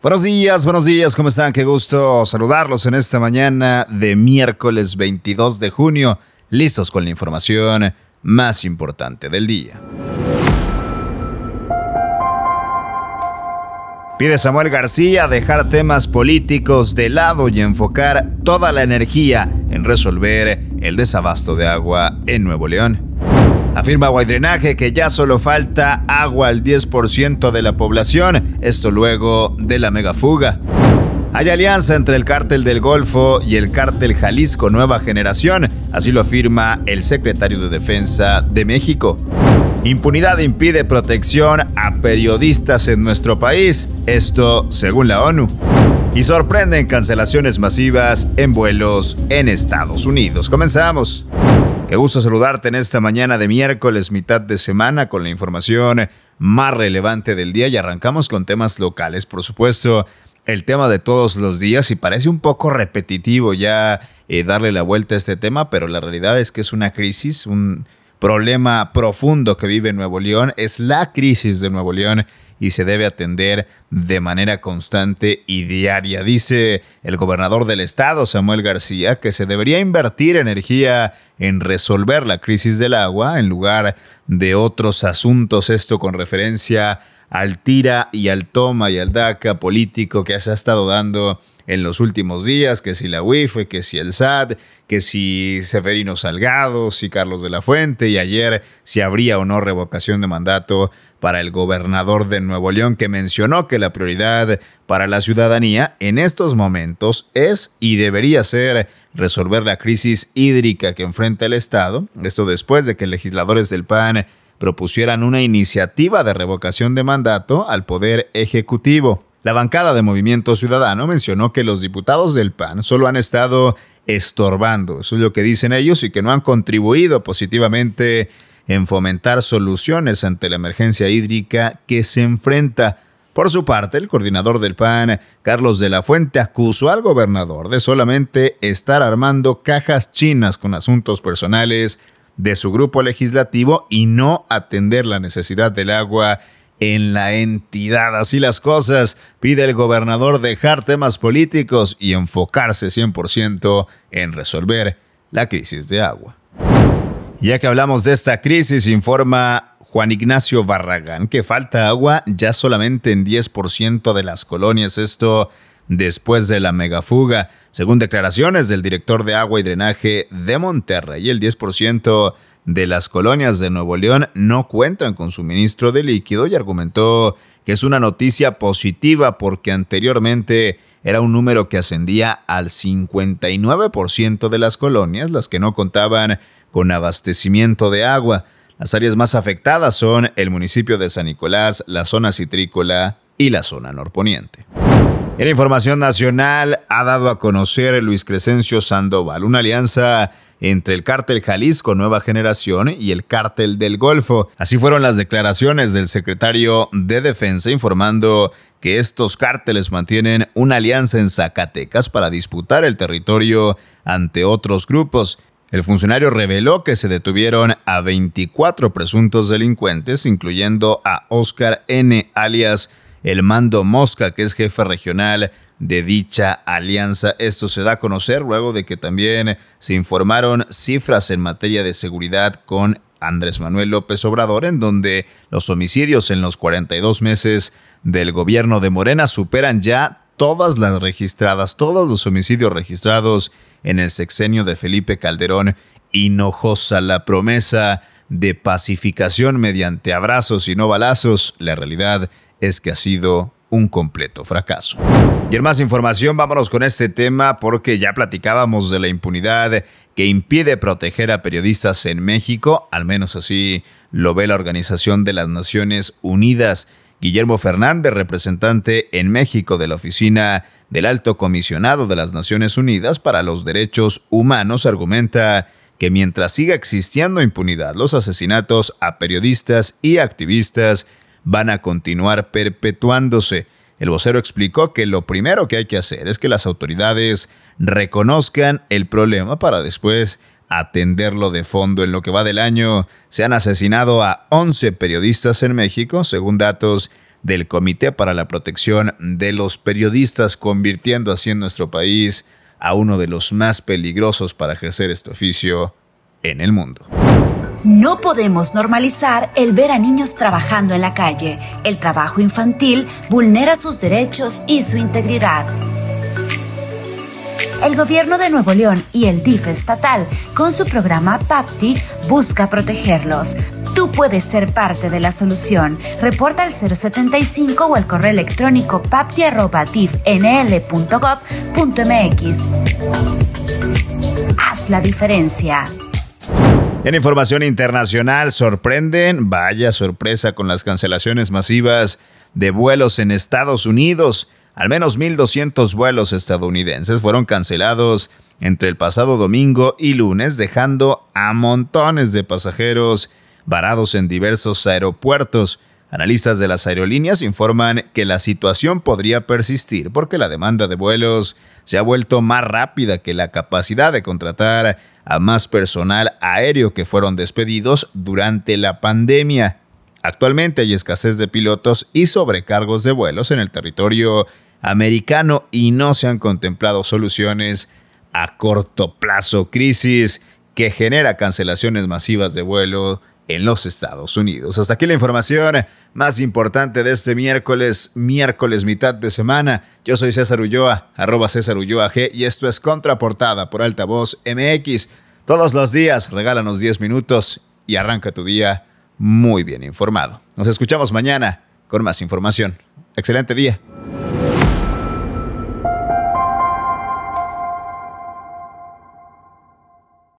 Buenos días, buenos días, ¿cómo están? Qué gusto saludarlos en esta mañana de miércoles 22 de junio, listos con la información más importante del día. Pide Samuel García dejar temas políticos de lado y enfocar toda la energía en resolver el desabasto de agua en Nuevo León. Afirma Guaydrenaje que ya solo falta agua al 10% de la población, esto luego de la megafuga. Hay alianza entre el cártel del Golfo y el cártel Jalisco Nueva Generación, así lo afirma el secretario de Defensa de México. Impunidad impide protección a periodistas en nuestro país, esto según la ONU. Y sorprenden cancelaciones masivas en vuelos en Estados Unidos. Comenzamos. Qué gusto saludarte en esta mañana de miércoles, mitad de semana, con la información más relevante del día. Y arrancamos con temas locales, por supuesto, el tema de todos los días. Y parece un poco repetitivo ya eh, darle la vuelta a este tema, pero la realidad es que es una crisis, un problema profundo que vive Nuevo León, es la crisis de Nuevo León y se debe atender de manera constante y diaria. Dice el gobernador del estado, Samuel García, que se debería invertir energía en resolver la crisis del agua en lugar de otros asuntos, esto con referencia al tira y al toma y al daca político que se ha estado dando en los últimos días, que si la UIF, que si el SAT, que si Severino Salgado, si Carlos de la Fuente y ayer si habría o no revocación de mandato para el gobernador de Nuevo León que mencionó que la prioridad para la ciudadanía en estos momentos es y debería ser resolver la crisis hídrica que enfrenta el Estado, esto después de que legisladores del PAN propusieran una iniciativa de revocación de mandato al Poder Ejecutivo. La bancada de Movimiento Ciudadano mencionó que los diputados del PAN solo han estado estorbando, eso es lo que dicen ellos, y que no han contribuido positivamente en fomentar soluciones ante la emergencia hídrica que se enfrenta. Por su parte, el coordinador del PAN, Carlos de la Fuente, acusó al gobernador de solamente estar armando cajas chinas con asuntos personales de su grupo legislativo y no atender la necesidad del agua en la entidad. Así las cosas, pide el gobernador dejar temas políticos y enfocarse 100% en resolver la crisis de agua. Ya que hablamos de esta crisis, informa Juan Ignacio Barragán que falta agua ya solamente en 10% de las colonias, esto después de la megafuga. Según declaraciones del director de agua y drenaje de Monterrey, el 10% de las colonias de Nuevo León no cuentan con suministro de líquido y argumentó que es una noticia positiva porque anteriormente era un número que ascendía al 59% de las colonias las que no contaban con abastecimiento de agua. Las áreas más afectadas son el municipio de San Nicolás, la zona citrícola y la zona norponiente. En información nacional ha dado a conocer Luis Crescencio Sandoval una alianza entre el cártel Jalisco Nueva Generación y el cártel del Golfo. Así fueron las declaraciones del secretario de Defensa informando que estos cárteles mantienen una alianza en Zacatecas para disputar el territorio ante otros grupos. El funcionario reveló que se detuvieron a 24 presuntos delincuentes, incluyendo a Oscar N., alias el Mando Mosca, que es jefe regional de dicha alianza. Esto se da a conocer luego de que también se informaron cifras en materia de seguridad con Andrés Manuel López Obrador, en donde los homicidios en los 42 meses del gobierno de Morena superan ya todas las registradas, todos los homicidios registrados en el sexenio de Felipe Calderón Hinojosa. La promesa de pacificación mediante abrazos y no balazos, la realidad es que ha sido un completo fracaso. Y en más información, vámonos con este tema porque ya platicábamos de la impunidad que impide proteger a periodistas en México, al menos así lo ve la Organización de las Naciones Unidas. Guillermo Fernández, representante en México de la Oficina del Alto Comisionado de las Naciones Unidas para los Derechos Humanos, argumenta que mientras siga existiendo impunidad, los asesinatos a periodistas y activistas van a continuar perpetuándose. El vocero explicó que lo primero que hay que hacer es que las autoridades reconozcan el problema para después atenderlo de fondo. En lo que va del año, se han asesinado a 11 periodistas en México, según datos del Comité para la Protección de los Periodistas, convirtiendo así en nuestro país a uno de los más peligrosos para ejercer este oficio en el mundo. No podemos normalizar el ver a niños trabajando en la calle. El trabajo infantil vulnera sus derechos y su integridad. El gobierno de Nuevo León y el DIF estatal, con su programa PAPTI, busca protegerlos. Tú puedes ser parte de la solución. Reporta al 075 o al correo electrónico papti.difnl.gov.mx. Haz la diferencia. En información internacional, sorprenden, vaya sorpresa con las cancelaciones masivas de vuelos en Estados Unidos. Al menos 1.200 vuelos estadounidenses fueron cancelados entre el pasado domingo y lunes, dejando a montones de pasajeros varados en diversos aeropuertos. Analistas de las aerolíneas informan que la situación podría persistir porque la demanda de vuelos se ha vuelto más rápida que la capacidad de contratar a más personal aéreo que fueron despedidos durante la pandemia. Actualmente hay escasez de pilotos y sobrecargos de vuelos en el territorio americano y no se han contemplado soluciones a corto plazo. Crisis que genera cancelaciones masivas de vuelo en los Estados Unidos. Hasta aquí la información más importante de este miércoles, miércoles mitad de semana. Yo soy César Ulloa, arroba César Ulloa G, y esto es Contraportada por Altavoz MX. Todos los días regálanos 10 minutos y arranca tu día muy bien informado. Nos escuchamos mañana con más información. Excelente día.